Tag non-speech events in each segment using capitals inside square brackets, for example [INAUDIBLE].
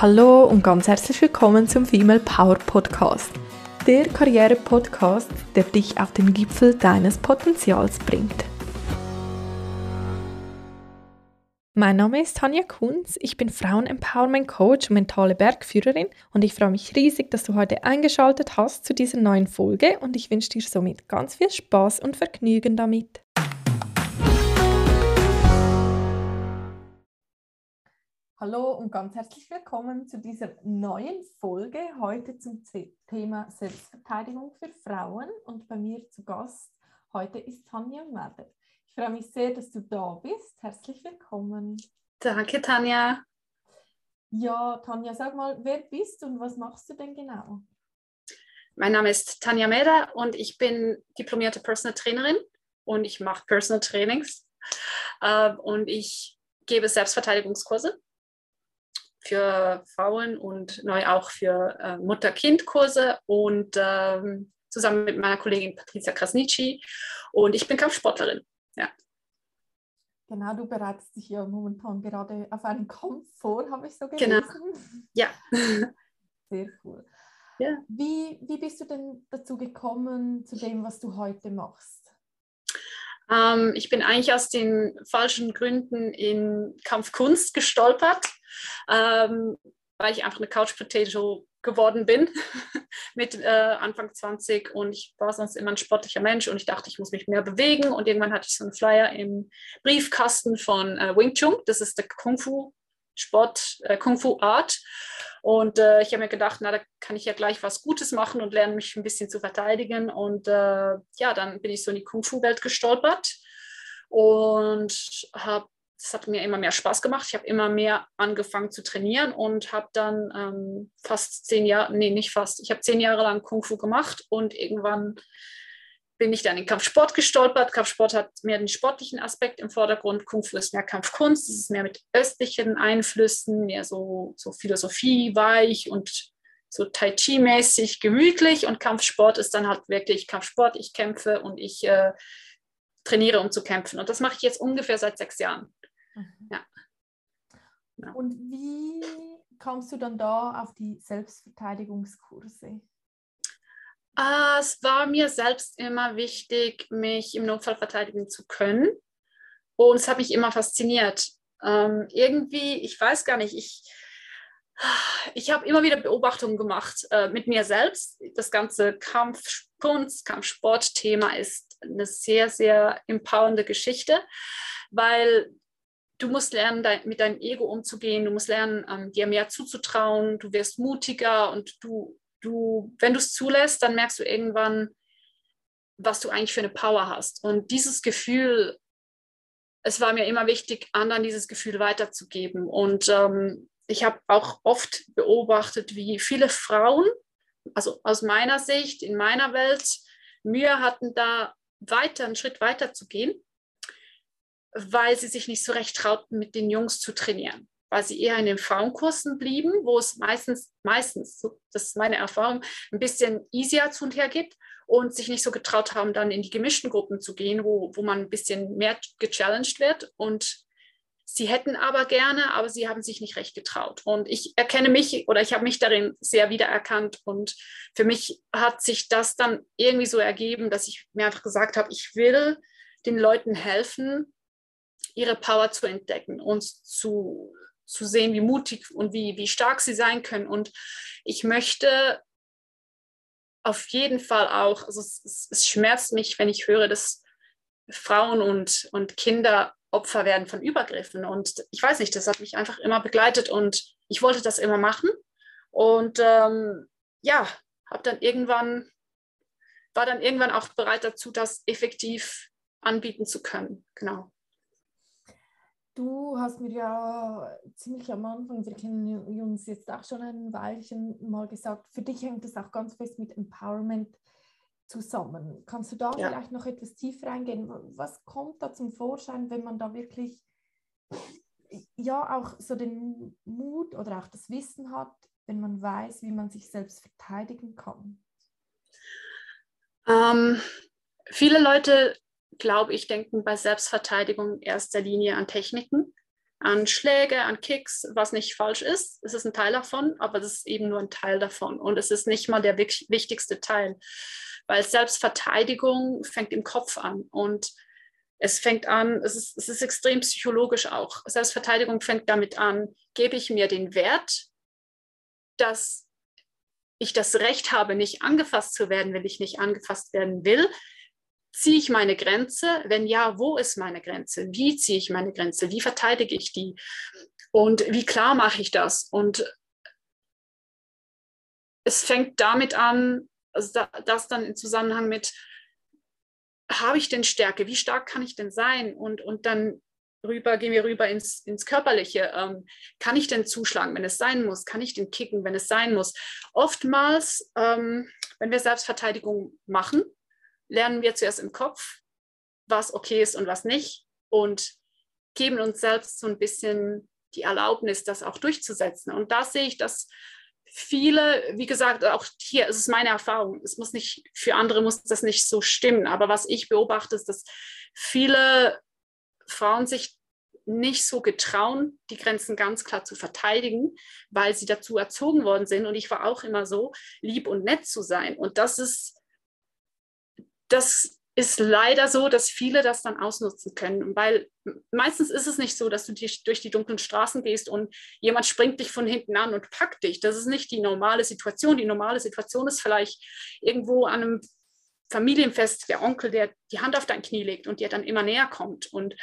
Hallo und ganz herzlich willkommen zum Female Power Podcast. Der Karriere-Podcast, der dich auf den Gipfel deines Potenzials bringt. Mein Name ist Tanja Kunz, ich bin Frauen-Empowerment-Coach und mentale Bergführerin und ich freue mich riesig, dass du heute eingeschaltet hast zu dieser neuen Folge und ich wünsche dir somit ganz viel Spaß und Vergnügen damit. Hallo und ganz herzlich willkommen zu dieser neuen Folge heute zum Thema Selbstverteidigung für Frauen. Und bei mir zu Gast heute ist Tanja Merder. Ich freue mich sehr, dass du da bist. Herzlich willkommen. Danke, Tanja. Ja, Tanja, sag mal, wer bist du und was machst du denn genau? Mein Name ist Tanja Meder und ich bin diplomierte Personal Trainerin und ich mache Personal Trainings äh, und ich gebe Selbstverteidigungskurse für Frauen und neu auch für äh, Mutter-Kind-Kurse und ähm, zusammen mit meiner Kollegin Patricia Krasnitschi. Und ich bin Kampfsportlerin. Ja. Genau, du bereitest dich ja momentan gerade auf einen Kampf vor, habe ich so genau. gelesen. Genau. Ja. [LAUGHS] Sehr cool. Ja. Wie, wie bist du denn dazu gekommen, zu dem, was du heute machst? Ähm, ich bin eigentlich aus den falschen Gründen in Kampfkunst gestolpert ähm, weil ich einfach eine Couch Potato geworden bin [LAUGHS] mit äh, Anfang 20 und ich war sonst immer ein sportlicher Mensch und ich dachte, ich muss mich mehr bewegen. Und irgendwann hatte ich so einen Flyer im Briefkasten von äh, Wing Chun, das ist der Kung Fu Sport, äh, Kung Fu Art. Und äh, ich habe mir gedacht, na, da kann ich ja gleich was Gutes machen und lernen mich ein bisschen zu verteidigen. Und äh, ja, dann bin ich so in die Kung Fu Welt gestolpert und habe das hat mir immer mehr Spaß gemacht. Ich habe immer mehr angefangen zu trainieren und habe dann ähm, fast zehn Jahre, nee, nicht fast, ich habe zehn Jahre lang Kung Fu gemacht und irgendwann bin ich dann in Kampfsport gestolpert. Kampfsport hat mehr den sportlichen Aspekt im Vordergrund. Kung Fu ist mehr Kampfkunst, es ist mehr mit östlichen Einflüssen, mehr so, so Philosophie, weich und so Tai Chi-mäßig, gemütlich. Und Kampfsport ist dann halt wirklich Kampfsport. Ich kämpfe und ich äh, trainiere, um zu kämpfen. Und das mache ich jetzt ungefähr seit sechs Jahren. Mhm. Ja. ja. Und wie kommst du dann da auf die Selbstverteidigungskurse? Ah, es war mir selbst immer wichtig, mich im Notfall verteidigen zu können. Und es hat mich immer fasziniert. Ähm, irgendwie, ich weiß gar nicht, ich, ich habe immer wieder Beobachtungen gemacht äh, mit mir selbst. Das ganze Kampfkunst, Kampfsport-Thema ist eine sehr, sehr empowernde Geschichte, weil du musst lernen, dein, mit deinem Ego umzugehen, du musst lernen, ähm, dir mehr zuzutrauen, du wirst mutiger und du, du, wenn du es zulässt, dann merkst du irgendwann, was du eigentlich für eine Power hast. Und dieses Gefühl, es war mir immer wichtig, anderen dieses Gefühl weiterzugeben. Und ähm, ich habe auch oft beobachtet, wie viele Frauen, also aus meiner Sicht, in meiner Welt, Mühe hatten, da weiter, einen Schritt weiter zu gehen weil sie sich nicht so recht trauten, mit den Jungs zu trainieren, weil sie eher in den Frauenkursen blieben, wo es meistens, meistens, das ist meine Erfahrung, ein bisschen easier zu und her geht und sich nicht so getraut haben, dann in die gemischten Gruppen zu gehen, wo, wo man ein bisschen mehr gechallenged wird und Sie hätten aber gerne, aber sie haben sich nicht recht getraut. Und ich erkenne mich oder ich habe mich darin sehr wiedererkannt. Und für mich hat sich das dann irgendwie so ergeben, dass ich mir einfach gesagt habe, ich will den Leuten helfen, ihre Power zu entdecken und zu, zu sehen, wie mutig und wie, wie stark sie sein können. Und ich möchte auf jeden Fall auch, also es, es, schmerzt mich, wenn ich höre, dass Frauen und, und Kinder Opfer werden von Übergriffen. Und ich weiß nicht, das hat mich einfach immer begleitet und ich wollte das immer machen. Und ähm, ja, habe dann irgendwann, war dann irgendwann auch bereit dazu, das effektiv anbieten zu können. Genau. Du hast mir ja ziemlich am Anfang, wir kennen uns jetzt auch schon ein Weilchen, mal gesagt, für dich hängt das auch ganz fest mit Empowerment zusammen. Kannst du da ja. vielleicht noch etwas tiefer eingehen? Was kommt da zum Vorschein, wenn man da wirklich ja auch so den Mut oder auch das Wissen hat, wenn man weiß, wie man sich selbst verteidigen kann? Ähm, viele Leute glaube ich, denken bei Selbstverteidigung in erster Linie an Techniken. an Schläge, an Kicks, was nicht falsch ist. Es ist ein Teil davon, aber das ist eben nur ein Teil davon. Und es ist nicht mal der wichtigste Teil, weil Selbstverteidigung fängt im Kopf an. Und es fängt an, es ist, es ist extrem psychologisch auch. Selbstverteidigung fängt damit an, gebe ich mir den Wert, dass ich das Recht habe, nicht angefasst zu werden, wenn ich nicht angefasst werden will. Ziehe ich meine Grenze? Wenn ja, wo ist meine Grenze? Wie ziehe ich meine Grenze? Wie verteidige ich die? Und wie klar mache ich das? Und es fängt damit an, also das dann im Zusammenhang mit, habe ich denn Stärke? Wie stark kann ich denn sein? Und, und dann rüber, gehen wir rüber ins, ins Körperliche. Ähm, kann ich denn zuschlagen, wenn es sein muss? Kann ich denn kicken, wenn es sein muss? Oftmals, ähm, wenn wir Selbstverteidigung machen, lernen wir zuerst im Kopf, was okay ist und was nicht und geben uns selbst so ein bisschen die Erlaubnis, das auch durchzusetzen. Und da sehe ich, dass viele, wie gesagt, auch hier ist es meine Erfahrung. Es muss nicht, für andere muss das nicht so stimmen. Aber was ich beobachte, ist, dass viele Frauen sich nicht so getrauen, die Grenzen ganz klar zu verteidigen, weil sie dazu erzogen worden sind. Und ich war auch immer so, lieb und nett zu sein. Und das ist, das ist leider so, dass viele das dann ausnutzen können, weil meistens ist es nicht so, dass du durch die dunklen Straßen gehst und jemand springt dich von hinten an und packt dich. Das ist nicht die normale Situation. Die normale Situation ist vielleicht irgendwo an einem Familienfest der Onkel, der die Hand auf dein Knie legt und dir dann immer näher kommt und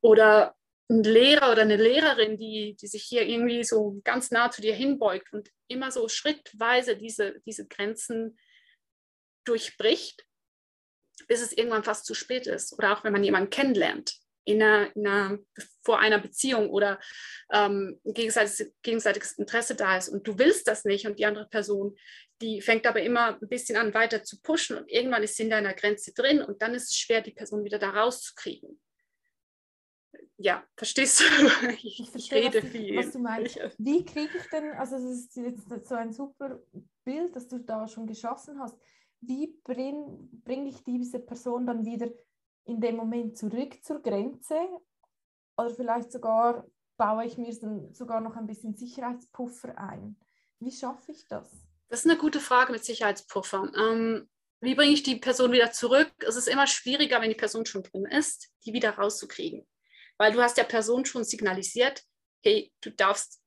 oder ein Lehrer oder eine Lehrerin, die, die sich hier irgendwie so ganz nah zu dir hinbeugt und immer so schrittweise diese, diese Grenzen durchbricht bis es irgendwann fast zu spät ist. Oder auch wenn man jemanden kennenlernt, in einer, in einer, vor einer Beziehung oder ähm, gegenseitiges, gegenseitiges Interesse da ist und du willst das nicht und die andere Person, die fängt aber immer ein bisschen an, weiter zu pushen und irgendwann ist sie in deiner Grenze drin und dann ist es schwer, die Person wieder da rauszukriegen. Ja, verstehst du? [LAUGHS] Ich, ich verstehe, rede was, viel. Was du meinst. Wie kriege ich denn, also es ist jetzt so ein super Bild, das du da schon geschossen hast wie bringe bring ich diese Person dann wieder in dem Moment zurück zur Grenze? Oder vielleicht sogar baue ich mir dann sogar noch ein bisschen Sicherheitspuffer ein. Wie schaffe ich das? Das ist eine gute Frage mit Sicherheitspuffern. Ähm, wie bringe ich die Person wieder zurück? Es ist immer schwieriger, wenn die Person schon drin ist, die wieder rauszukriegen. Weil du hast der Person schon signalisiert, hey, du darfst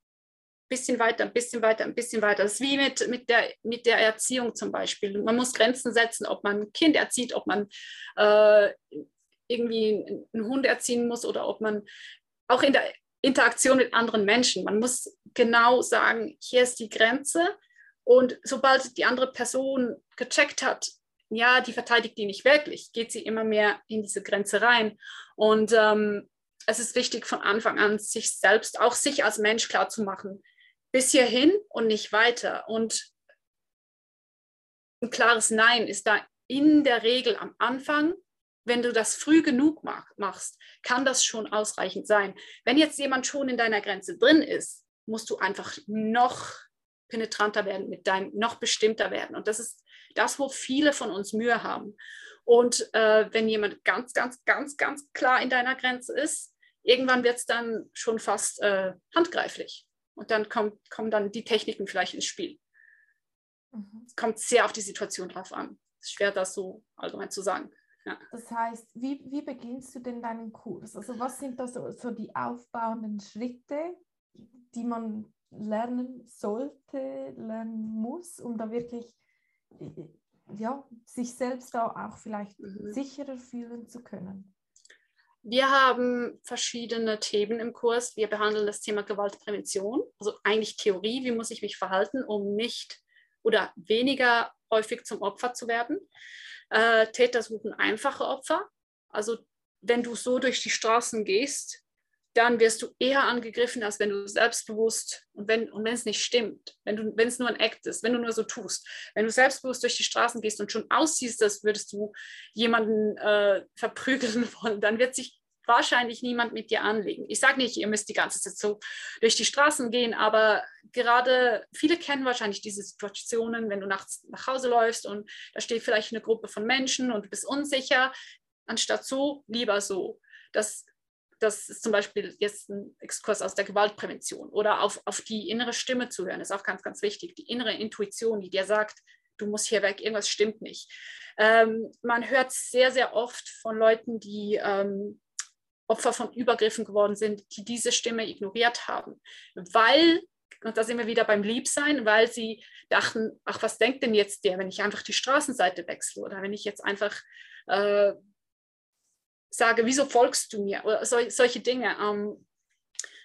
bisschen weiter, ein bisschen weiter, ein bisschen weiter. Das ist wie mit, mit, der, mit der Erziehung zum Beispiel. Man muss Grenzen setzen, ob man ein Kind erzieht, ob man äh, irgendwie einen Hund erziehen muss oder ob man auch in der Interaktion mit anderen Menschen, man muss genau sagen, hier ist die Grenze. Und sobald die andere Person gecheckt hat, ja, die verteidigt die nicht wirklich, geht sie immer mehr in diese Grenze rein. Und ähm, es ist wichtig von Anfang an, sich selbst, auch sich als Mensch klar zu machen, bis hierhin und nicht weiter. Und ein klares Nein ist da in der Regel am Anfang. Wenn du das früh genug machst, kann das schon ausreichend sein. Wenn jetzt jemand schon in deiner Grenze drin ist, musst du einfach noch penetranter werden, mit deinem noch bestimmter werden. Und das ist das, wo viele von uns Mühe haben. Und äh, wenn jemand ganz, ganz, ganz, ganz klar in deiner Grenze ist, irgendwann wird es dann schon fast äh, handgreiflich. Und dann kommt, kommen dann die Techniken vielleicht ins Spiel. Mhm. Es kommt sehr auf die Situation drauf an. Es ist schwer, das so allgemein zu sagen. Ja. Das heißt, wie, wie beginnst du denn deinen Kurs? Also was sind da so, so die aufbauenden Schritte, die man lernen sollte, lernen muss, um da wirklich ja, sich selbst da auch vielleicht mhm. sicherer fühlen zu können? Wir haben verschiedene Themen im Kurs. Wir behandeln das Thema Gewaltprävention, also eigentlich Theorie, wie muss ich mich verhalten, um nicht oder weniger häufig zum Opfer zu werden. Äh, Täter suchen einfache Opfer. Also wenn du so durch die Straßen gehst, dann wirst du eher angegriffen, als wenn du selbstbewusst und wenn, und wenn es nicht stimmt, wenn, du, wenn es nur ein Act ist, wenn du nur so tust. Wenn du selbstbewusst durch die Straßen gehst und schon aussiehst, als würdest du jemanden äh, verprügeln [LAUGHS] wollen, dann wird sich wahrscheinlich niemand mit dir anlegen. Ich sage nicht, ihr müsst die ganze Zeit so durch die Straßen gehen, aber gerade viele kennen wahrscheinlich diese Situationen, wenn du nachts nach Hause läufst und da steht vielleicht eine Gruppe von Menschen und du bist unsicher, anstatt so, lieber so. Das das ist zum Beispiel jetzt ein Exkurs aus der Gewaltprävention oder auf, auf die innere Stimme zu hören, ist auch ganz, ganz wichtig. Die innere Intuition, die dir sagt, du musst hier weg, irgendwas stimmt nicht. Ähm, man hört sehr, sehr oft von Leuten, die ähm, Opfer von Übergriffen geworden sind, die diese Stimme ignoriert haben, weil, und da sind wir wieder beim Liebsein, weil sie dachten, ach, was denkt denn jetzt der, wenn ich einfach die Straßenseite wechsle oder wenn ich jetzt einfach äh, sage, wieso folgst du mir? Oder so, solche Dinge. Ähm,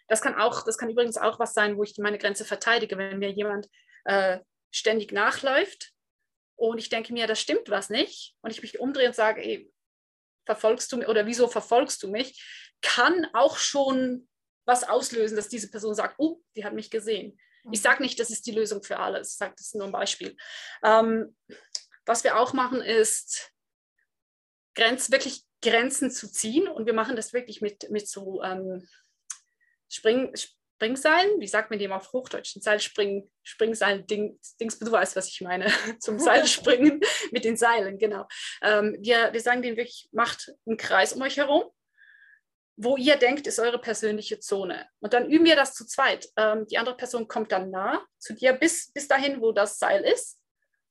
das kann auch, das kann übrigens auch was sein, wo ich meine Grenze verteidige, wenn mir jemand äh, ständig nachläuft und ich denke mir, das stimmt was nicht und ich mich umdrehe und sage, ey, verfolgst du mich oder wieso verfolgst du mich, kann auch schon was auslösen, dass diese Person sagt, oh, die hat mich gesehen. Ich sage nicht, das ist die Lösung für alles, ich sage, das ist nur ein Beispiel. Ähm, was wir auch machen, ist Grenz, wirklich Grenzen zu ziehen und wir machen das wirklich mit, mit so ähm, Spring, Springseilen, wie sagt man dem auf Hochdeutsch? Ein Seilspringen, Springseilen, Ding, Dings, du weißt, was ich meine, [LAUGHS] zum Seilspringen [LAUGHS] mit den Seilen, genau. Ähm, wir, wir sagen denen wirklich, macht einen Kreis um euch herum, wo ihr denkt, ist eure persönliche Zone. Und dann üben wir das zu zweit. Ähm, die andere Person kommt dann nah zu dir bis, bis dahin, wo das Seil ist.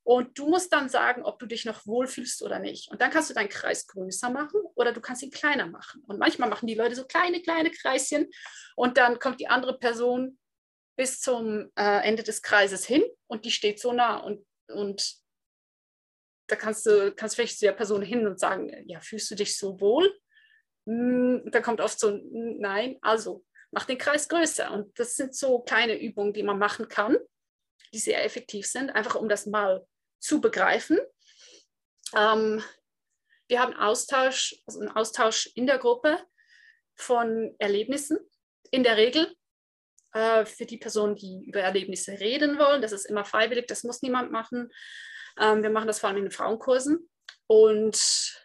Und du musst dann sagen, ob du dich noch wohlfühlst oder nicht. Und dann kannst du deinen Kreis größer machen oder du kannst ihn kleiner machen. Und manchmal machen die Leute so kleine, kleine Kreischen und dann kommt die andere Person bis zum äh, Ende des Kreises hin und die steht so nah und, und da kannst du kannst vielleicht zu der Person hin und sagen, ja, fühlst du dich so wohl? Hm, da kommt oft so, nein, also mach den Kreis größer. Und das sind so kleine Übungen, die man machen kann, die sehr effektiv sind, einfach um das mal zu begreifen. Ähm, wir haben Austausch, also einen Austausch in der Gruppe von Erlebnissen. In der Regel äh, für die Personen, die über Erlebnisse reden wollen. Das ist immer freiwillig, das muss niemand machen. Ähm, wir machen das vor allem in den Frauenkursen. Und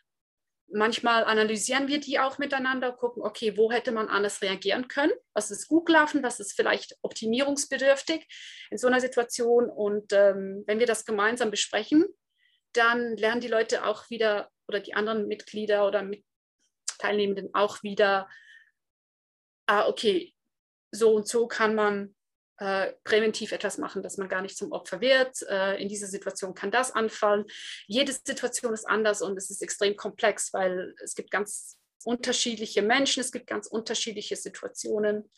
manchmal analysieren wir die auch miteinander, gucken, okay, wo hätte man anders reagieren können? Was ist gut gelaufen? Was ist vielleicht optimierungsbedürftig in so einer Situation? Und ähm, wenn wir das gemeinsam besprechen, dann lernen die Leute auch wieder oder die anderen Mitglieder oder mit Teilnehmenden auch wieder, ah, okay, so und so kann man äh, präventiv etwas machen, dass man gar nicht zum Opfer wird. Äh, in dieser Situation kann das anfallen. Jede Situation ist anders und es ist extrem komplex, weil es gibt ganz unterschiedliche Menschen, es gibt ganz unterschiedliche Situationen.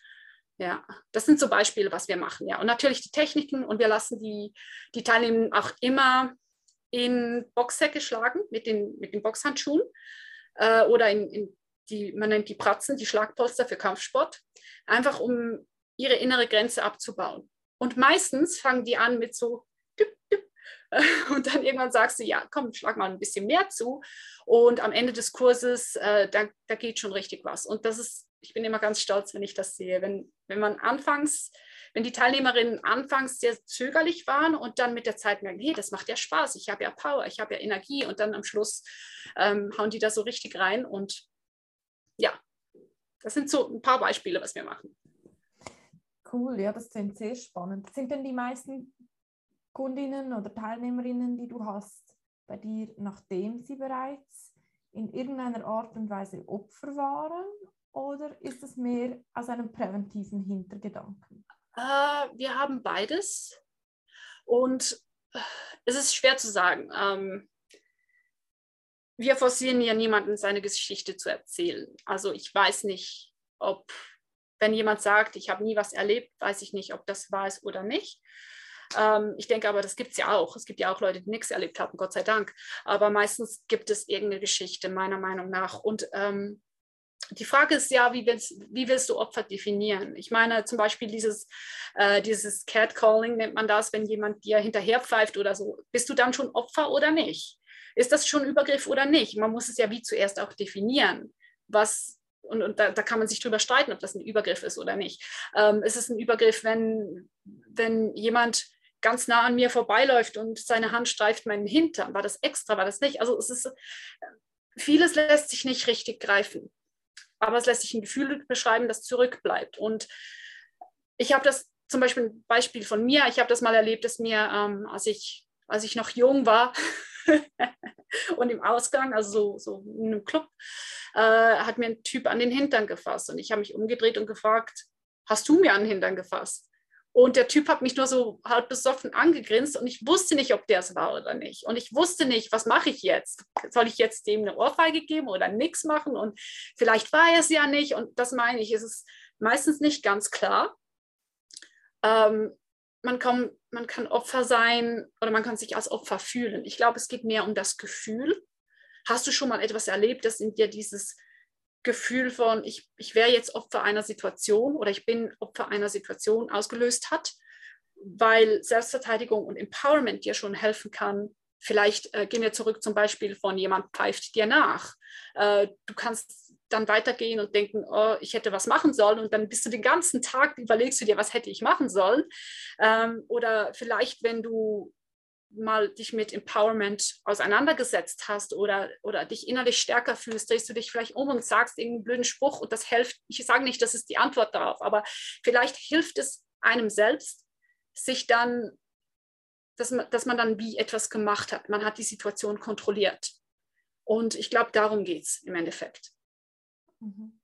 Ja, das sind so Beispiele, was wir machen. Ja, und natürlich die Techniken und wir lassen die, die Teilnehmenden auch immer in Boxsäcke schlagen mit den, mit den Boxhandschuhen äh, oder in, in die, man nennt die Pratzen, die Schlagpolster für Kampfsport, einfach um ihre innere Grenze abzubauen. Und meistens fangen die an mit so [LAUGHS] und dann irgendwann sagst du, ja, komm, schlag mal ein bisschen mehr zu. Und am Ende des Kurses, äh, da, da geht schon richtig was. Und das ist, ich bin immer ganz stolz, wenn ich das sehe. Wenn, wenn man anfangs, wenn die Teilnehmerinnen anfangs sehr zögerlich waren und dann mit der Zeit merken, hey, das macht ja Spaß, ich habe ja Power, ich habe ja Energie und dann am Schluss ähm, hauen die da so richtig rein. Und ja, das sind so ein paar Beispiele, was wir machen. Cool, ja, das klingt sehr spannend. Sind denn die meisten Kundinnen oder Teilnehmerinnen, die du hast, bei dir, nachdem sie bereits in irgendeiner Art und Weise Opfer waren? Oder ist es mehr aus einem präventiven Hintergedanken? Äh, wir haben beides. Und äh, es ist schwer zu sagen. Ähm, wir forcieren ja niemanden, seine Geschichte zu erzählen. Also ich weiß nicht, ob wenn jemand sagt, ich habe nie was erlebt, weiß ich nicht, ob das wahr ist oder nicht. Ähm, ich denke aber, das gibt es ja auch. Es gibt ja auch Leute, die nichts erlebt haben, Gott sei Dank. Aber meistens gibt es irgendeine Geschichte, meiner Meinung nach. Und ähm, die Frage ist ja, wie willst, wie willst, du Opfer definieren? Ich meine zum Beispiel dieses, äh, dieses Catcalling nennt man das, wenn jemand dir hinterherpfeift oder so. Bist du dann schon Opfer oder nicht? Ist das schon Übergriff oder nicht? Man muss es ja wie zuerst auch definieren. Was und, und da, da, kann man sich drüber streiten, ob das ein Übergriff ist oder nicht. Ähm, es ist ein Übergriff, wenn, wenn jemand ganz nah an mir vorbeiläuft und seine Hand streift meinen Hintern. War das extra, war das nicht? Also es ist, vieles lässt sich nicht richtig greifen. Aber es lässt sich ein Gefühl beschreiben, das zurückbleibt. Und ich habe das zum Beispiel ein Beispiel von mir, ich habe das mal erlebt, dass mir, ähm, als, ich, als ich noch jung war, [LAUGHS] [LAUGHS] und im Ausgang, also so, so in einem Club, äh, hat mir ein Typ an den Hintern gefasst. Und ich habe mich umgedreht und gefragt, hast du mir an den Hintern gefasst? Und der Typ hat mich nur so halb besoffen angegrinst und ich wusste nicht, ob der es war oder nicht. Und ich wusste nicht, was mache ich jetzt? Soll ich jetzt dem eine Ohrfeige geben oder nichts machen? Und vielleicht war er es ja nicht. Und das meine ich, es ist meistens nicht ganz klar. Ähm, man, kann, man kann Opfer sein oder man kann sich als Opfer fühlen. Ich glaube, es geht mehr um das Gefühl. Hast du schon mal etwas erlebt, das in dir dieses Gefühl von, ich, ich wäre jetzt Opfer einer Situation oder ich bin Opfer einer Situation ausgelöst hat, weil Selbstverteidigung und Empowerment dir schon helfen kann. Vielleicht äh, gehen wir zurück zum Beispiel von jemand pfeift dir nach. Äh, du kannst dann weitergehen und denken, oh, ich hätte was machen sollen und dann bist du den ganzen Tag, überlegst du dir, was hätte ich machen sollen. Ähm, oder vielleicht, wenn du mal dich mit Empowerment auseinandergesetzt hast oder, oder dich innerlich stärker fühlst, drehst du dich vielleicht um und sagst irgendeinen blöden Spruch und das hilft. Ich sage nicht, das ist die Antwort darauf, aber vielleicht hilft es einem selbst, sich dann, dass man, dass man dann wie etwas gemacht hat. Man hat die Situation kontrolliert. Und ich glaube, darum geht es im Endeffekt. Mhm.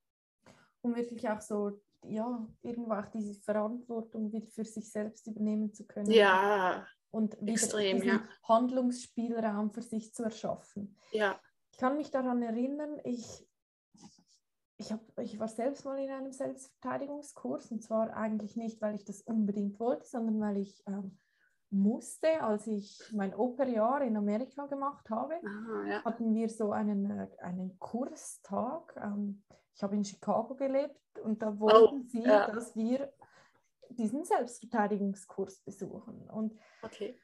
Um wirklich auch so, ja, irgendwo auch diese Verantwortung wieder für sich selbst übernehmen zu können. Ja, und Extrem, ja. Handlungsspielraum für sich zu erschaffen. Ja. Ich kann mich daran erinnern, ich, ich, hab, ich war selbst mal in einem Selbstverteidigungskurs und zwar eigentlich nicht, weil ich das unbedingt wollte, sondern weil ich ähm, musste, als ich mein Operjahr in Amerika gemacht habe, Aha, ja. hatten wir so einen, äh, einen Kurstag. Ähm, ich habe in Chicago gelebt und da wollten oh, sie, ja. dass wir diesen Selbstverteidigungskurs besuchen. Und okay.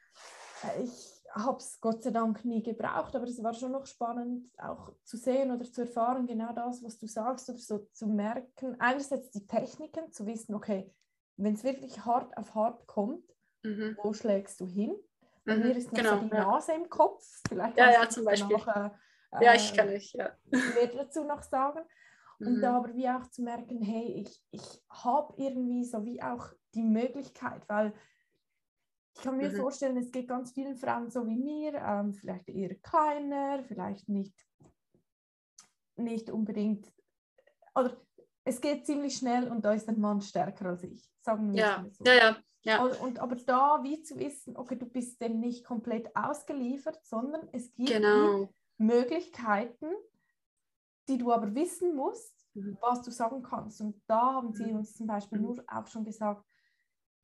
Ich habe es Gott sei Dank nie gebraucht, aber es war schon noch spannend, auch zu sehen oder zu erfahren, genau das, was du sagst, oder so zu merken. Einerseits die Techniken, zu wissen, okay, wenn es wirklich hart auf hart kommt, mhm. wo schlägst du hin? Bei mhm, mir ist noch genau, so die ja. Nase im Kopf. Vielleicht ja, ja, zum Beispiel. Danach, äh, ja, ich kann nicht, ja. mehr dazu noch sagen. Und da mhm. aber wie auch zu merken, hey, ich, ich habe irgendwie so wie auch die Möglichkeit, weil ich kann mir mhm. vorstellen, es geht ganz vielen Frauen so wie mir, ähm, vielleicht eher kleiner, vielleicht nicht, nicht unbedingt, oder es geht ziemlich schnell und da ist ein Mann stärker als ich, sagen wir ja. so. Ja, ja, ja. Und, und, aber da wie zu wissen, okay, du bist dem nicht komplett ausgeliefert, sondern es gibt genau. Möglichkeiten, die du aber wissen musst, mhm. was du sagen kannst. Und da haben sie mhm. uns zum Beispiel mhm. nur auch schon gesagt,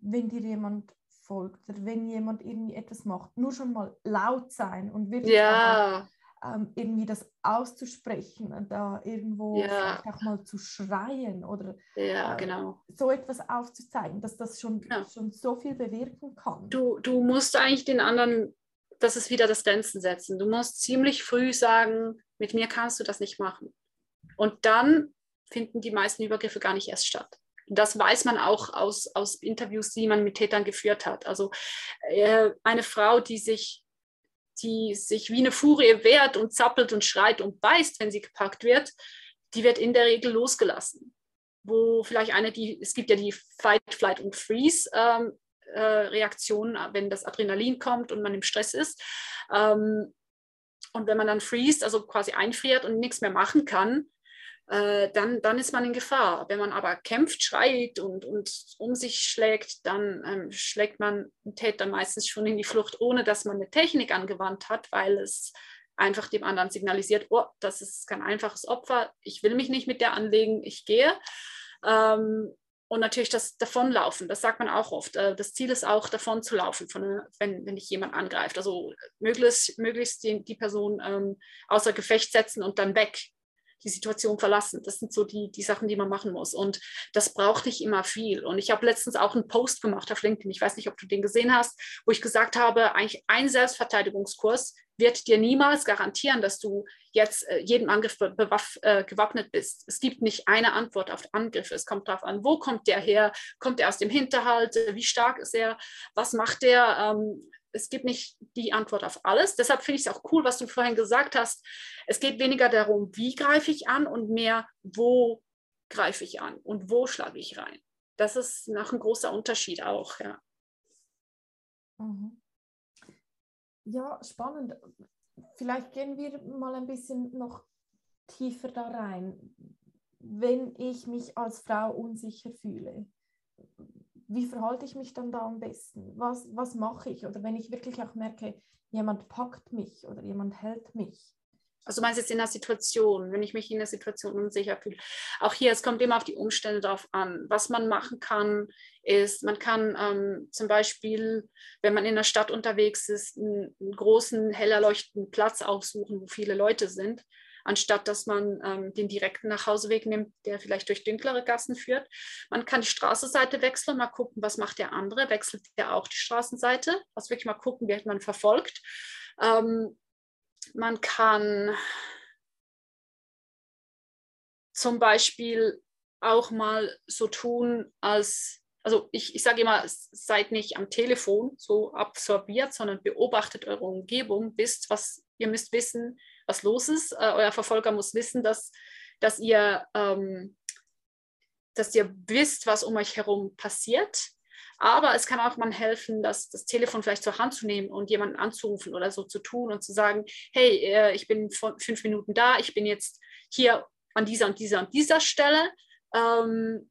wenn dir jemand folgt oder wenn jemand irgendwie etwas macht, nur schon mal laut sein und wirklich ja. Ähm, irgendwie das auszusprechen und da irgendwo ja. auch mal zu schreien oder ja, äh, genau. so etwas aufzuzeigen, dass das schon, ja. schon so viel bewirken kann. Du, du musst eigentlich den anderen, das ist wieder das Grenzen setzen. Du musst ziemlich früh sagen, mit mir kannst du das nicht machen. Und dann finden die meisten Übergriffe gar nicht erst statt. Das weiß man auch aus, aus Interviews, die man mit Tätern geführt hat. Also äh, eine Frau, die sich, die sich wie eine Furie wehrt und zappelt und schreit und beißt, wenn sie gepackt wird, die wird in der Regel losgelassen. Wo vielleicht eine, die, es gibt ja die Fight, Flight und Freeze ähm, äh, Reaktion, wenn das Adrenalin kommt und man im Stress ist. Ähm, und wenn man dann freest, also quasi einfriert und nichts mehr machen kann, äh, dann, dann ist man in Gefahr. Wenn man aber kämpft, schreit und, und um sich schlägt, dann ähm, schlägt man den Täter meistens schon in die Flucht, ohne dass man eine Technik angewandt hat, weil es einfach dem anderen signalisiert, oh, das ist kein einfaches Opfer, ich will mich nicht mit der anlegen, ich gehe. Ähm, und natürlich das Davonlaufen, das sagt man auch oft. Äh, das Ziel ist auch, davon zu laufen, von, wenn, wenn dich jemand angreift. Also möglichst, möglichst die, die Person ähm, außer Gefecht setzen und dann weg die Situation verlassen. Das sind so die, die Sachen, die man machen muss. Und das braucht nicht immer viel. Und ich habe letztens auch einen Post gemacht auf LinkedIn, ich weiß nicht, ob du den gesehen hast, wo ich gesagt habe, eigentlich ein Selbstverteidigungskurs wird dir niemals garantieren, dass du jetzt äh, jedem Angriff äh, gewappnet bist. Es gibt nicht eine Antwort auf Angriffe. Es kommt darauf an, wo kommt der her? Kommt er aus dem Hinterhalt? Wie stark ist er? Was macht der? Ähm, es gibt nicht die Antwort auf alles. Deshalb finde ich es auch cool, was du vorhin gesagt hast. Es geht weniger darum, wie greife ich an und mehr, wo greife ich an und wo schlage ich rein. Das ist noch ein großer Unterschied auch, ja. Mhm. Ja, spannend. vielleicht gehen wir mal ein bisschen noch tiefer da rein. Wenn ich mich als Frau unsicher fühle, wie verhalte ich mich dann da am besten? Was, was mache ich? Oder wenn ich wirklich auch merke, jemand packt mich oder jemand hält mich. Also du meinst jetzt in der Situation, wenn ich mich in der Situation unsicher fühle. Auch hier, es kommt immer auf die Umstände drauf an. Was man machen kann, ist, man kann ähm, zum Beispiel, wenn man in der Stadt unterwegs ist, einen, einen großen, hell erleuchteten Platz aufsuchen, wo viele Leute sind anstatt dass man ähm, den direkten Nachhauseweg nimmt, der vielleicht durch dunklere Gassen führt. Man kann die Straßenseite wechseln, mal gucken, was macht der andere, wechselt der auch die Straßenseite, also wirklich mal gucken, wird man verfolgt. Ähm, man kann zum Beispiel auch mal so tun, als, also ich, ich sage immer, seid nicht am Telefon so absorbiert, sondern beobachtet eure Umgebung, wisst, was ihr müsst wissen, was los ist. Äh, euer Verfolger muss wissen, dass, dass, ihr, ähm, dass ihr wisst, was um euch herum passiert. Aber es kann auch mal helfen, das, das Telefon vielleicht zur Hand zu nehmen und jemanden anzurufen oder so zu tun und zu sagen, hey, äh, ich bin von fünf Minuten da, ich bin jetzt hier an dieser und dieser und dieser Stelle. Ähm,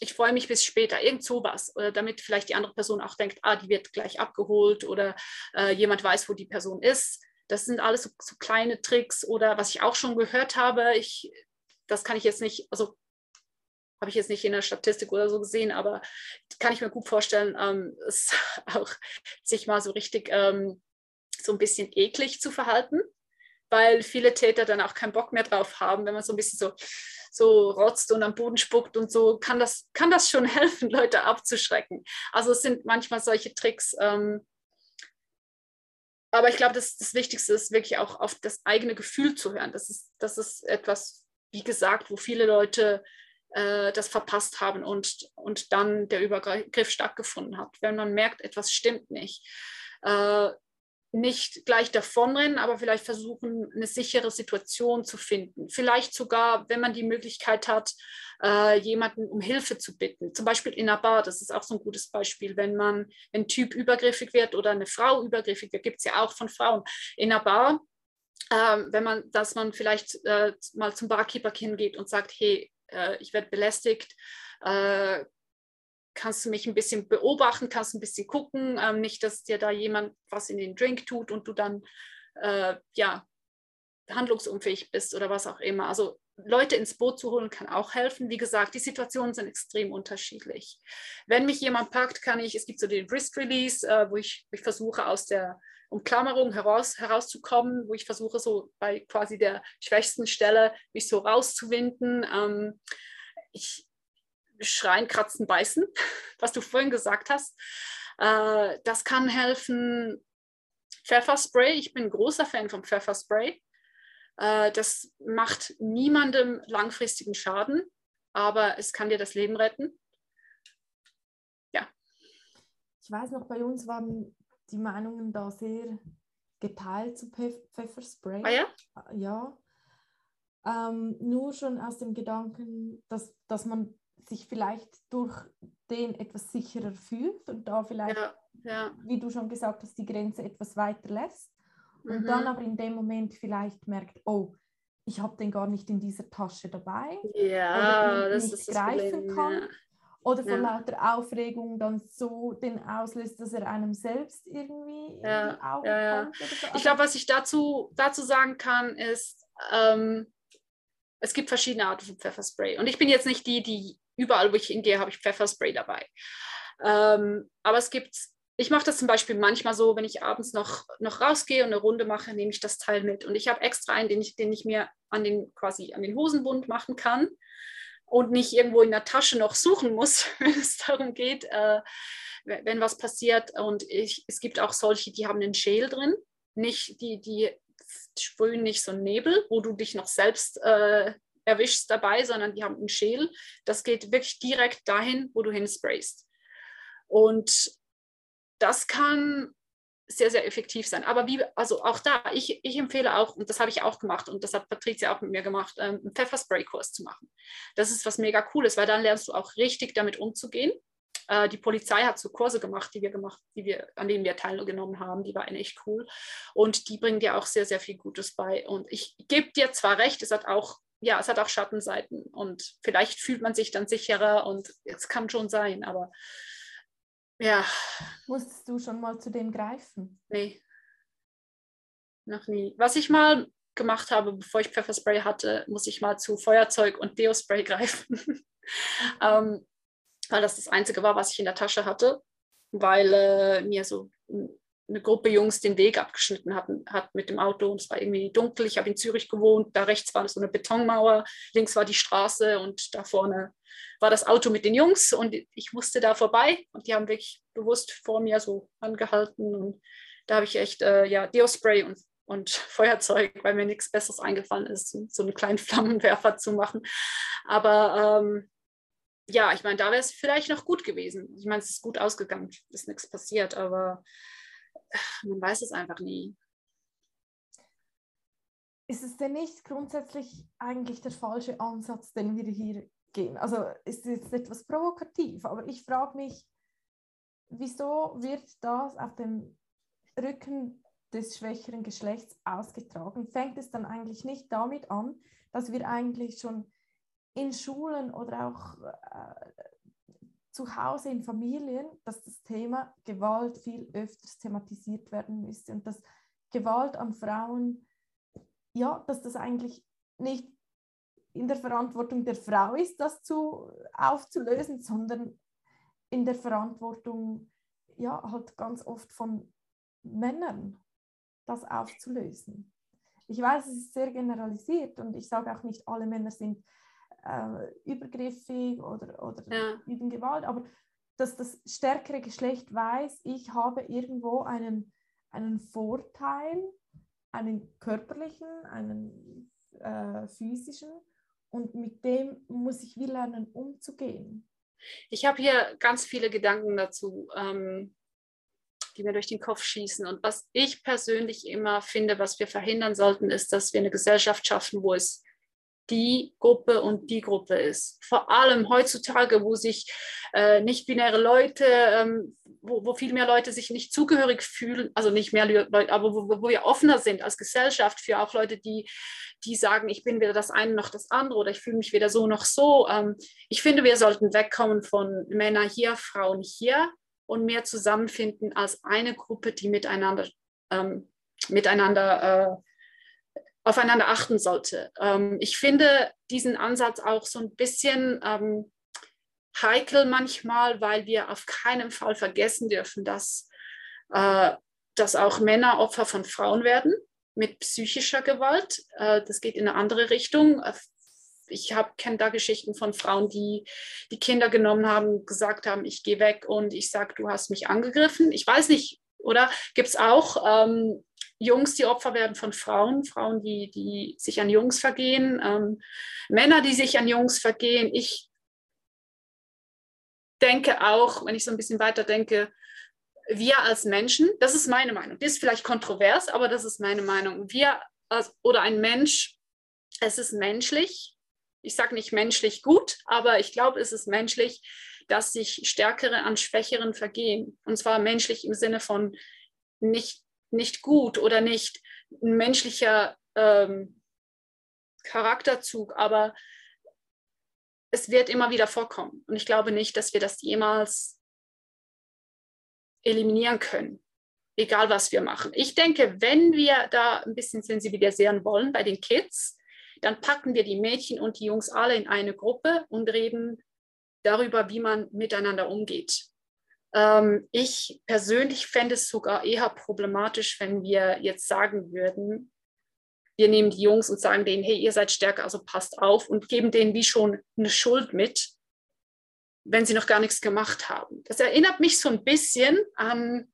ich freue mich bis später, irgend sowas. Oder damit vielleicht die andere Person auch denkt, ah, die wird gleich abgeholt oder äh, jemand weiß, wo die Person ist. Das sind alles so, so, kleine Tricks oder was ich auch schon gehört habe. Ich, das kann ich jetzt nicht, also habe ich jetzt nicht in der Statistik oder so gesehen, aber kann ich mir gut vorstellen, ähm, [LAUGHS] es auch sich mal so richtig ähm, so ein bisschen eklig zu verhalten, weil viele Täter dann auch keinen Bock mehr drauf haben, wenn man so ein bisschen so, so rotzt und am Boden spuckt und so, kann das, kann das schon [LAUGHS] helfen, Leute abzuschrecken. Also es sind manchmal solche Tricks, ähm, aber ich glaube, das, das Wichtigste ist wirklich auch auf das eigene Gefühl zu hören. Das ist, das ist etwas, wie gesagt, wo viele Leute äh, das verpasst haben und, und dann der Übergriff stattgefunden hat. Wenn man merkt, etwas stimmt nicht. Äh, nicht gleich davonrennen, aber vielleicht versuchen, eine sichere Situation zu finden. Vielleicht sogar, wenn man die Möglichkeit hat, äh, jemanden um Hilfe zu bitten. Zum Beispiel in einer Bar, das ist auch so ein gutes Beispiel, wenn man ein Typ übergriffig wird oder eine Frau übergriffig wird, gibt es ja auch von Frauen in einer Bar. Äh, wenn man, dass man vielleicht äh, mal zum Barkeeper hingeht und sagt, hey, äh, ich werde belästigt, äh, kannst du mich ein bisschen beobachten, kannst ein bisschen gucken, ähm, nicht, dass dir da jemand was in den Drink tut und du dann äh, ja handlungsunfähig bist oder was auch immer. Also Leute ins Boot zu holen kann auch helfen. Wie gesagt, die Situationen sind extrem unterschiedlich. Wenn mich jemand packt, kann ich, es gibt so den Wrist Release, äh, wo ich, ich versuche aus der Umklammerung heraus, herauszukommen, wo ich versuche so bei quasi der schwächsten Stelle mich so rauszuwinden. Ähm, ich, Schreien, Kratzen, Beißen, [LAUGHS] was du vorhin gesagt hast. Äh, das kann helfen. Pfefferspray, ich bin ein großer Fan von Pfefferspray. Äh, das macht niemandem langfristigen Schaden, aber es kann dir das Leben retten. Ja. Ich weiß noch, bei uns waren die Meinungen da sehr geteilt zu Pfefferspray. Ah ja? Ja. Ähm, nur schon aus dem Gedanken, dass, dass man sich vielleicht durch den etwas sicherer fühlt und da vielleicht, ja, ja. wie du schon gesagt hast, die Grenze etwas weiter lässt und mhm. dann aber in dem Moment vielleicht merkt, oh, ich habe den gar nicht in dieser Tasche dabei ja, oder ihn nicht greifen Problem, kann. Ja. Oder von lauter Aufregung dann so den auslöst, dass er einem selbst irgendwie ja, in die Augen kommt. So. Ich glaube, was ich dazu, dazu sagen kann, ist, ähm, es gibt verschiedene Arten von Pfefferspray. Und ich bin jetzt nicht die, die überall, wo ich hingehe, habe ich Pfefferspray dabei. Ähm, aber es gibt, ich mache das zum Beispiel manchmal so, wenn ich abends noch, noch rausgehe und eine Runde mache, nehme ich das Teil mit. Und ich habe extra einen, den ich, den ich mir an den, quasi an den Hosenbund machen kann und nicht irgendwo in der Tasche noch suchen muss, [LAUGHS] wenn es darum geht, äh, wenn was passiert. Und ich, es gibt auch solche, die haben einen Schäl drin, nicht die, die sprühen nicht so einen Nebel, wo du dich noch selbst äh, erwischst dabei, sondern die haben einen Schäl. Das geht wirklich direkt dahin, wo du hinsprayst. Und das kann sehr, sehr effektiv sein. Aber wie, also auch da, ich, ich empfehle auch, und das habe ich auch gemacht und das hat Patricia auch mit mir gemacht, ähm, einen Pfefferspray-Kurs zu machen. Das ist was mega cooles, weil dann lernst du auch richtig damit umzugehen. äh, die Polizei hat so Kurse gemacht, die wir gemacht, die wir, an denen wir teilgenommen haben. Die waren echt cool. Und die bringen dir auch sehr, sehr viel Gutes bei. Und ich gebe dir zwar recht, es hat auch, ja, es hat auch Schattenseiten. Und vielleicht fühlt man sich dann sicherer und es kann schon sein, aber ja. Musstest du schon mal zu dem greifen? Nee. Noch nie. Was ich mal gemacht habe, bevor ich Pfefferspray hatte, muss ich mal zu Feuerzeug und Deo-Spray greifen. [LAUGHS] ähm, weil das das Einzige war, was ich in der Tasche hatte, weil äh, mir so eine Gruppe Jungs den Weg abgeschnitten hatten, hat mit dem Auto und es war irgendwie dunkel. Ich habe in Zürich gewohnt, da rechts war so eine Betonmauer, links war die Straße und da vorne war das Auto mit den Jungs und ich musste da vorbei und die haben wirklich bewusst vor mir so angehalten und da habe ich echt äh, ja, Deo-Spray und und Feuerzeug, weil mir nichts Besseres eingefallen ist, so einen kleinen Flammenwerfer zu machen. Aber ähm, ja, ich meine, da wäre es vielleicht noch gut gewesen. Ich meine, es ist gut ausgegangen, ist nichts passiert, aber man weiß es einfach nie. Ist es denn nicht grundsätzlich eigentlich der falsche Ansatz, den wir hier gehen? Also ist es jetzt etwas provokativ, aber ich frage mich, wieso wird das auf dem Rücken des schwächeren Geschlechts ausgetragen, fängt es dann eigentlich nicht damit an, dass wir eigentlich schon in Schulen oder auch äh, zu Hause in Familien, dass das Thema Gewalt viel öfters thematisiert werden müsste und dass Gewalt an Frauen, ja, dass das eigentlich nicht in der Verantwortung der Frau ist, das zu, aufzulösen, sondern in der Verantwortung, ja, halt ganz oft von Männern das aufzulösen. Ich weiß, es ist sehr generalisiert und ich sage auch nicht, alle Männer sind äh, übergriffig oder, oder ja. üben Gewalt, aber dass das stärkere Geschlecht weiß, ich habe irgendwo einen, einen Vorteil, einen körperlichen, einen äh, physischen und mit dem muss ich wie lernen umzugehen. Ich habe hier ganz viele Gedanken dazu. Ähm, die mir durch den Kopf schießen. Und was ich persönlich immer finde, was wir verhindern sollten, ist, dass wir eine Gesellschaft schaffen, wo es die Gruppe und die Gruppe ist. Vor allem heutzutage, wo sich äh, nicht-binäre Leute, ähm, wo, wo, viel mehr Leute sich nicht zugehörig fühlen, also nicht mehr Leute, aber wo, wo wir offener sind als Gesellschaft für auch Leute, die, die sagen, ich bin weder das eine noch das andere oder ich fühle mich weder so noch so. Ähm, ich finde, wir sollten wegkommen von Männer hier, Frauen hier und mehr zusammenfinden als eine Gruppe, die miteinander, ähm, miteinander äh, aufeinander achten sollte. Ähm, ich finde diesen Ansatz auch so ein bisschen ähm, heikel manchmal, weil wir auf keinen Fall vergessen dürfen, dass, äh, dass auch Männer Opfer von Frauen werden mit psychischer Gewalt. Äh, das geht in eine andere Richtung. Äh, ich kenne da Geschichten von Frauen, die die Kinder genommen haben, gesagt haben, ich gehe weg und ich sage, du hast mich angegriffen. Ich weiß nicht, oder gibt es auch ähm, Jungs, die Opfer werden von Frauen, Frauen, die, die sich an Jungs vergehen, ähm, Männer, die sich an Jungs vergehen. Ich denke auch, wenn ich so ein bisschen weiter denke, wir als Menschen, das ist meine Meinung, das ist vielleicht kontrovers, aber das ist meine Meinung. Wir als, oder ein Mensch, es ist menschlich, ich sage nicht menschlich gut, aber ich glaube, es ist menschlich, dass sich Stärkere an Schwächeren vergehen. Und zwar menschlich im Sinne von nicht, nicht gut oder nicht ein menschlicher ähm, Charakterzug, aber es wird immer wieder vorkommen. Und ich glaube nicht, dass wir das jemals eliminieren können, egal was wir machen. Ich denke, wenn wir da ein bisschen sensibilisieren wollen bei den Kids, dann packen wir die Mädchen und die Jungs alle in eine Gruppe und reden darüber, wie man miteinander umgeht. Ähm, ich persönlich fände es sogar eher problematisch, wenn wir jetzt sagen würden, wir nehmen die Jungs und sagen denen, hey, ihr seid stärker, also passt auf und geben denen wie schon eine Schuld mit, wenn sie noch gar nichts gemacht haben. Das erinnert mich so ein bisschen an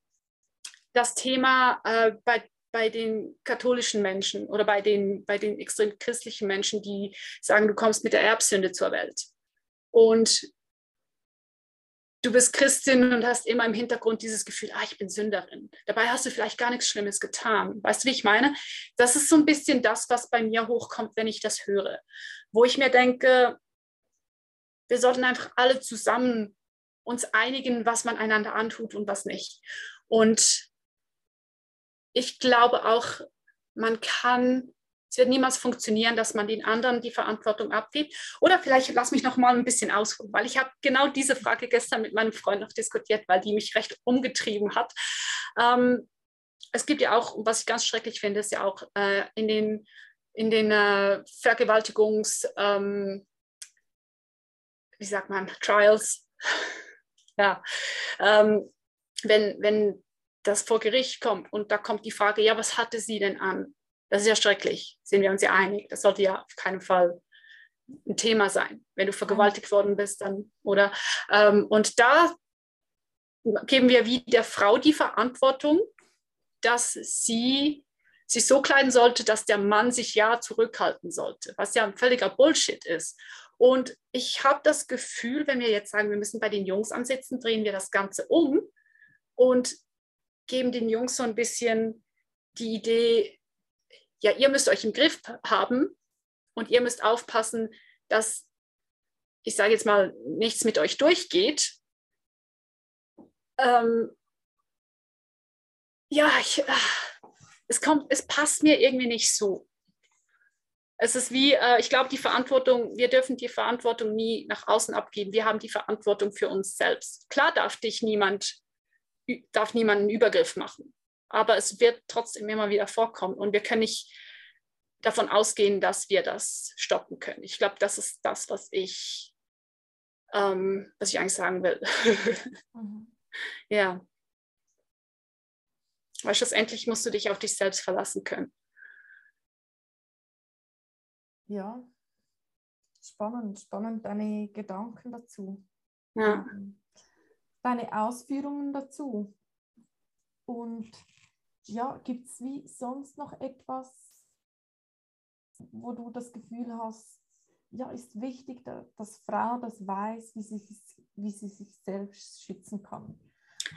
das Thema äh, bei bei den katholischen Menschen oder bei den, bei den extrem christlichen Menschen, die sagen, du kommst mit der Erbsünde zur Welt. Und du bist Christin und hast immer im Hintergrund dieses Gefühl, ah, ich bin Sünderin. Dabei hast du vielleicht gar nichts Schlimmes getan. Weißt du, wie ich meine? Das ist so ein bisschen das, was bei mir hochkommt, wenn ich das höre. Wo ich mir denke, wir sollten einfach alle zusammen uns einigen, was man einander antut und was nicht. Und ich glaube auch, man kann, es wird niemals funktionieren, dass man den anderen die Verantwortung abgibt. Oder vielleicht lass mich noch mal ein bisschen ausholen, weil ich habe genau diese Frage gestern mit meinem Freund noch diskutiert, weil die mich recht umgetrieben hat. Ähm, es gibt ja auch, was ich ganz schrecklich finde, ist ja auch äh, in den, in den äh, Vergewaltigungs, ähm, wie sagt man, Trials, [LAUGHS] ja, ähm, wenn, wenn das vor Gericht kommt und da kommt die Frage, ja, was hatte sie denn an? Das ist ja schrecklich, sind wir uns ja einig. Das sollte ja auf keinen Fall ein Thema sein, wenn du vergewaltigt worden bist, dann, oder? Ähm, und da geben wir wie der Frau die Verantwortung, dass sie sich so kleiden sollte, dass der Mann sich ja zurückhalten sollte, was ja ein völliger Bullshit ist. Und ich habe das Gefühl, wenn wir jetzt sagen, wir müssen bei den Jungs ansetzen, drehen wir das Ganze um und geben den Jungs so ein bisschen die Idee, ja, ihr müsst euch im Griff haben und ihr müsst aufpassen, dass, ich sage jetzt mal, nichts mit euch durchgeht. Ähm, ja, ich, ah, es, kommt, es passt mir irgendwie nicht so. Es ist wie, äh, ich glaube, die Verantwortung, wir dürfen die Verantwortung nie nach außen abgeben. Wir haben die Verantwortung für uns selbst. Klar darf dich niemand, darf niemand einen Übergriff machen, aber es wird trotzdem immer wieder vorkommen und wir können nicht davon ausgehen, dass wir das stoppen können. Ich glaube, das ist das, was ich, ähm, was ich eigentlich sagen will. [LAUGHS] mhm. Ja. Weil schlussendlich musst du dich auf dich selbst verlassen können. Ja, spannend, spannend deine Gedanken dazu. Ja. Deine Ausführungen dazu. Und ja, gibt es wie sonst noch etwas, wo du das Gefühl hast, ja, ist wichtig, dass Frau das weiß, wie sie, wie sie sich selbst schützen kann?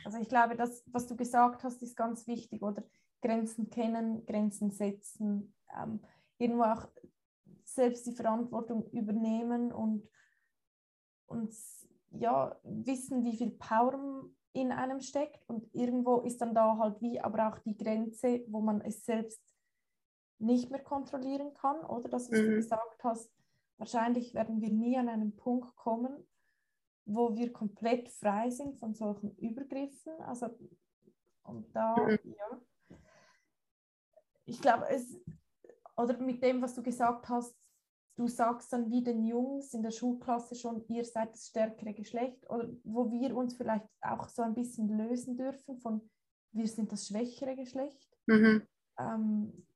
Also ich glaube, das, was du gesagt hast, ist ganz wichtig, oder? Grenzen kennen, Grenzen setzen, ähm, irgendwo auch selbst die Verantwortung übernehmen und, und ja, wissen, wie viel Power in einem steckt. Und irgendwo ist dann da halt wie aber auch die Grenze, wo man es selbst nicht mehr kontrollieren kann, oder? Das, was mhm. du gesagt hast, wahrscheinlich werden wir nie an einen Punkt kommen, wo wir komplett frei sind von solchen Übergriffen. Also, und da, mhm. ja. Ich glaube, es, oder mit dem, was du gesagt hast, du sagst dann wie den Jungs in der Schulklasse schon, ihr seid das stärkere Geschlecht, oder wo wir uns vielleicht auch so ein bisschen lösen dürfen von, wir sind das schwächere Geschlecht. Mhm. Ähm,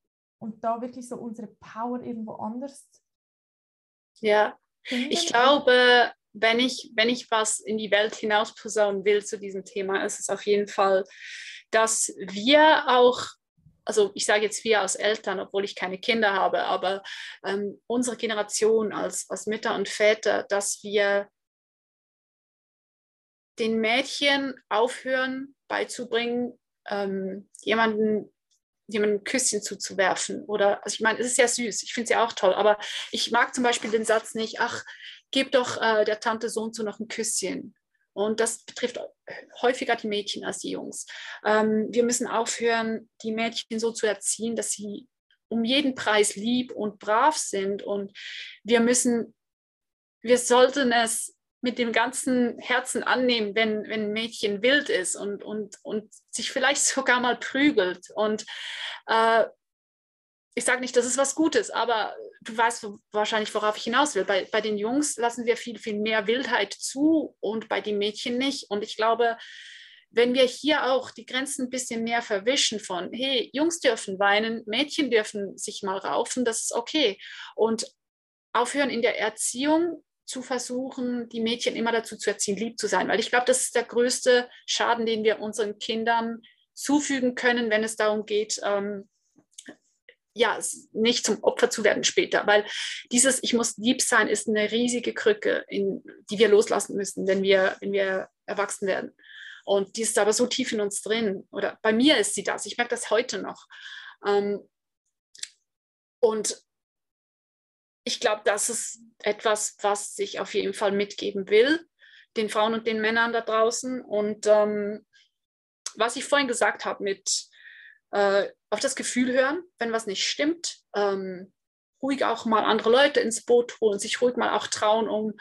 und da wirklich so unsere Power irgendwo anders. Ja, ich glaube, wenn ich, wenn ich was in die Welt hinaus posaunen will zu diesem Thema, ist es auf jeden Fall, dass wir auch, also ich sage jetzt wir als Eltern, obwohl ich keine Kinder habe, aber ähm, unsere Generation als, als Mütter und Väter, dass wir den Mädchen aufhören beizubringen, ähm, jemanden jemandem ein Küsschen zuzuwerfen. Oder, also ich meine, es ist ja süß, ich finde es ja auch toll, aber ich mag zum Beispiel den Satz nicht, ach, gib doch äh, der Tante so und so noch ein Küsschen. Und das betrifft häufiger die Mädchen als die Jungs. Ähm, wir müssen aufhören, die Mädchen so zu erziehen, dass sie um jeden Preis lieb und brav sind. Und wir müssen, wir sollten es mit dem ganzen Herzen annehmen, wenn, wenn ein Mädchen wild ist und, und, und sich vielleicht sogar mal prügelt. Und äh, ich sage nicht, das ist was Gutes, aber du weißt wahrscheinlich, worauf ich hinaus will. Bei, bei den Jungs lassen wir viel, viel mehr Wildheit zu und bei den Mädchen nicht. Und ich glaube, wenn wir hier auch die Grenzen ein bisschen mehr verwischen von, hey, Jungs dürfen weinen, Mädchen dürfen sich mal raufen, das ist okay. Und aufhören in der Erziehung zu versuchen, die Mädchen immer dazu zu erziehen, lieb zu sein. Weil ich glaube, das ist der größte Schaden, den wir unseren Kindern zufügen können, wenn es darum geht, ähm, ja, nicht zum Opfer zu werden später. Weil dieses Ich muss lieb sein ist eine riesige Krücke, in, die wir loslassen müssen, wenn wir, wenn wir erwachsen werden. Und die ist aber so tief in uns drin. Oder bei mir ist sie das. Ich merke das heute noch. Ähm, und ich glaube, das ist etwas, was ich auf jeden Fall mitgeben will, den Frauen und den Männern da draußen. Und ähm, was ich vorhin gesagt habe mit äh, auf das Gefühl hören, wenn was nicht stimmt, ähm, ruhig auch mal andere Leute ins Boot holen, sich ruhig mal auch trauen, um,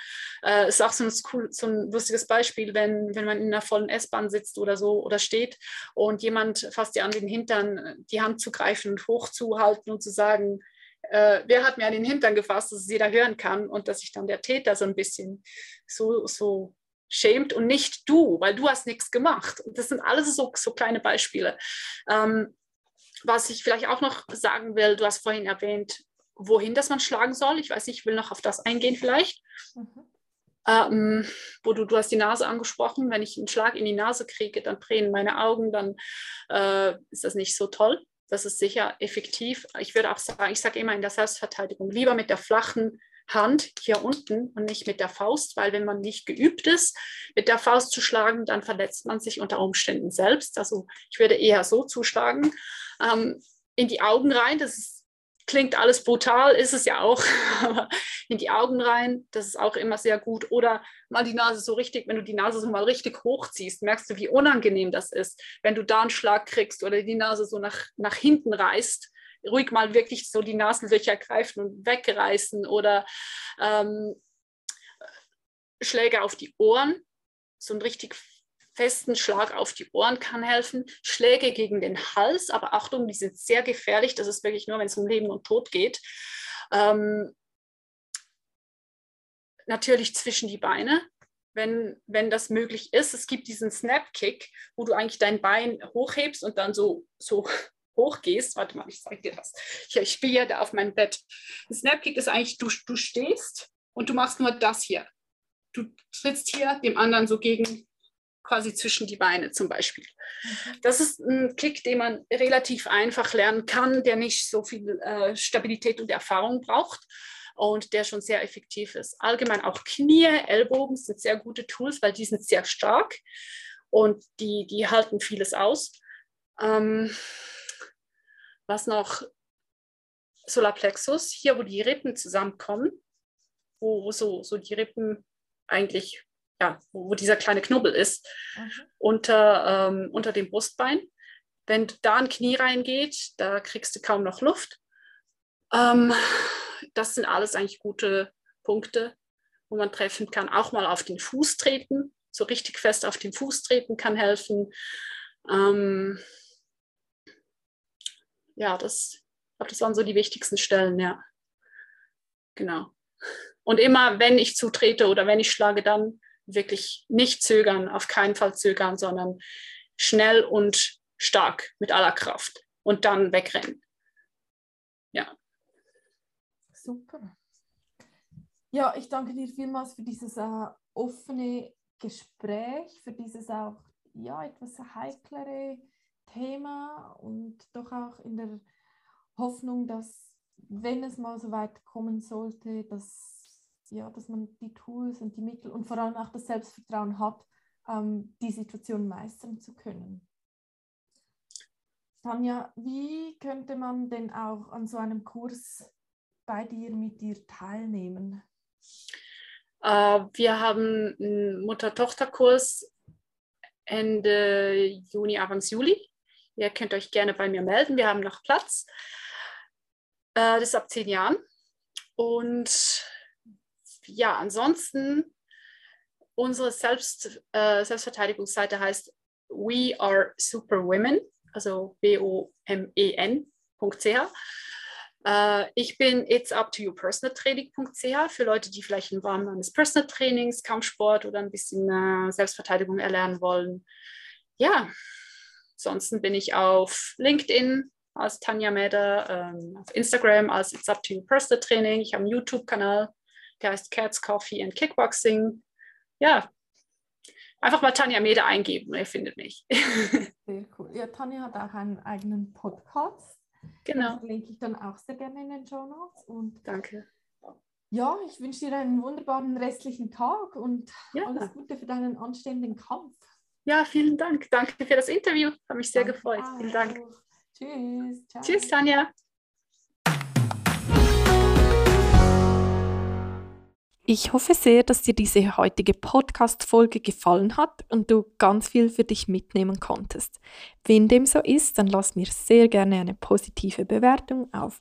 äh, ist auch so ein, cool, so ein lustiges Beispiel, wenn, wenn man in einer vollen S-Bahn sitzt oder so oder steht und jemand fasst dir an den Hintern, die Hand zu greifen und hochzuhalten und zu sagen, äh, wer hat mir an den Hintern gefasst, dass es jeder hören kann und dass sich dann der Täter so ein bisschen so, so schämt und nicht du, weil du hast nichts gemacht. Und das sind alles so, so kleine Beispiele. Ähm, was ich vielleicht auch noch sagen will, du hast vorhin erwähnt, wohin das man schlagen soll. Ich weiß nicht, ich will noch auf das eingehen vielleicht. Mhm. Ähm, wo du, du hast die Nase angesprochen. Wenn ich einen Schlag in die Nase kriege, dann drehen meine Augen, dann äh, ist das nicht so toll. Das ist sicher effektiv. Ich würde auch sagen, ich sage immer in der Selbstverteidigung, lieber mit der flachen Hand hier unten und nicht mit der Faust, weil wenn man nicht geübt ist, mit der Faust zu schlagen, dann verletzt man sich unter Umständen selbst. Also ich würde eher so zuschlagen, ähm, in die Augen rein. Das ist klingt alles brutal, ist es ja auch, [LAUGHS] aber in die Augen rein, das ist auch immer sehr gut. Oder mal die Nase so richtig, wenn du die Nase so mal richtig hochziehst, merkst du, wie unangenehm das ist, wenn du da einen Schlag kriegst oder die Nase so nach, nach hinten reißt. Ruhig mal wirklich so die Nasenlöcher greifen und wegreißen oder ähm, Schläge auf die Ohren, so ein richtig festen Schlag auf die Ohren kann helfen. Schläge gegen den Hals, aber Achtung, die sind sehr gefährlich. Das ist wirklich nur, wenn es um Leben und Tod geht. Ähm, natürlich zwischen die Beine, wenn, wenn das möglich ist. Es gibt diesen Snap-Kick, wo du eigentlich dein Bein hochhebst und dann so, so hochgehst. Warte mal, ich zeige dir das. Ich, ich spiele ja da auf meinem Bett. Ein Snap-Kick ist eigentlich, du, du stehst und du machst nur das hier. Du trittst hier dem anderen so gegen quasi zwischen die Beine zum Beispiel. Mhm. Das ist ein Kick, den man relativ einfach lernen kann, der nicht so viel äh, Stabilität und Erfahrung braucht und der schon sehr effektiv ist. Allgemein auch Knie, Ellbogen sind sehr gute Tools, weil die sind sehr stark und die, die halten vieles aus. Ähm, was noch? Solarplexus, hier wo die Rippen zusammenkommen, wo so, so die Rippen eigentlich ja, wo, dieser kleine Knubbel ist, mhm. unter, ähm, unter dem Brustbein. Wenn da ein Knie reingeht, da kriegst du kaum noch Luft. Ähm, das sind alles eigentlich gute Punkte, wo man treffen kann. Auch mal auf den Fuß treten, so richtig fest auf den Fuß treten kann helfen. Ähm, ja, das, ich das waren so die wichtigsten Stellen, ja. Genau. Und immer, wenn ich zutrete oder wenn ich schlage, dann wirklich nicht zögern, auf keinen Fall zögern, sondern schnell und stark mit aller Kraft und dann wegrennen. Ja. Super. Ja, ich danke dir vielmals für dieses äh, offene Gespräch, für dieses auch ja, etwas heiklere Thema und doch auch in der Hoffnung, dass wenn es mal so weit kommen sollte, dass ja, dass man die Tools und die Mittel und vor allem auch das Selbstvertrauen hat, ähm, die Situation meistern zu können. Tanja, wie könnte man denn auch an so einem Kurs bei dir mit dir teilnehmen? Uh, wir haben einen Mutter-Tochter-Kurs Ende Juni, Anfang Juli. Ihr könnt euch gerne bei mir melden. Wir haben noch Platz. Uh, das ist ab zehn Jahren. Und ja, ansonsten, unsere Selbst, äh, Selbstverteidigungsseite heißt We Are Super Women, also B-O-M-E-N.ch. Äh, ich bin It's Up to You Personal Training.ch für Leute, die vielleicht im Rahmen eines Personal Trainings, Kampfsport oder ein bisschen äh, Selbstverteidigung erlernen wollen. Ja, ansonsten bin ich auf LinkedIn als Tanja Meder, ähm, auf Instagram als It's Up to You Personal Training. Ich habe einen YouTube-Kanal, der heißt Cats, Coffee and Kickboxing. Ja, einfach mal Tanja Mede eingeben, ihr findet mich. [LAUGHS] Sehr cool. Ja, Tanja hat auch einen eigenen Podcast. Genau. Das linke ich dann auch sehr gerne in den Show Notes. Und Danke. Ja, ich wünsche dir einen wunderbaren restlichen Tag und ja. alles Gute für deinen anstehenden Kampf. Ja, vielen Dank. Danke für das Interview. Hat mich sehr Danke gefreut. Auch. Vielen Dank. Tschüss. Ciao. Tschüss, Tanja. Ich hoffe sehr, dass dir diese heutige Podcast-Folge gefallen hat und du ganz viel für dich mitnehmen konntest. Wenn dem so ist, dann lass mir sehr gerne eine positive Bewertung auf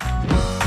Thank you.